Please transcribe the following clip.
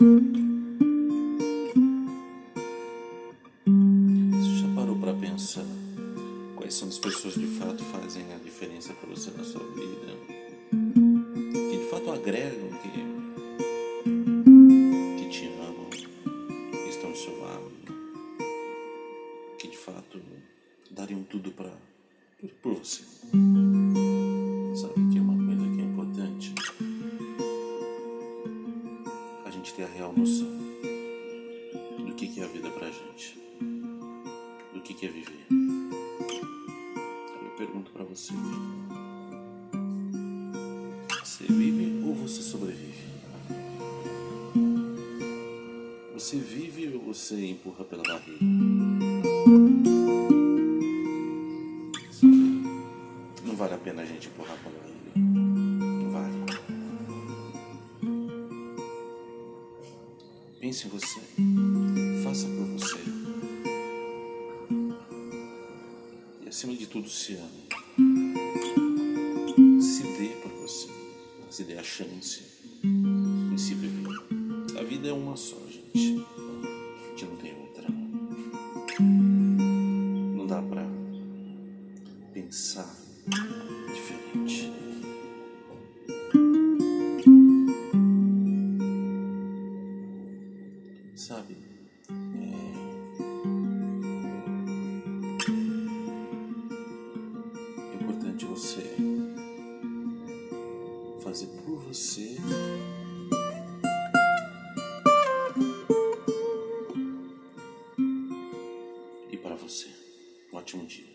Você já parou para pensar quais são as pessoas que de fato fazem a diferença para você na sua vida? Que de fato agregam, que, que te amam, que estão ao seu lado, que de fato dariam tudo para por você. Gente ter a real noção do que, que é a vida pra gente, do que, que é viver. Eu pergunto pra você: você vive ou você sobrevive? Você vive ou você empurra pela barriga? Não vale a pena a gente empurrar pela barriga. Pense em você. Faça por você. E acima de tudo, se ame. Se dê por você. Se dê a chance em se viver. A vida é uma só, gente. A gente não tem outra. Não dá pra pensar diferente. sabe? É, é importante você fazer por você. e para você. Um ótimo dia.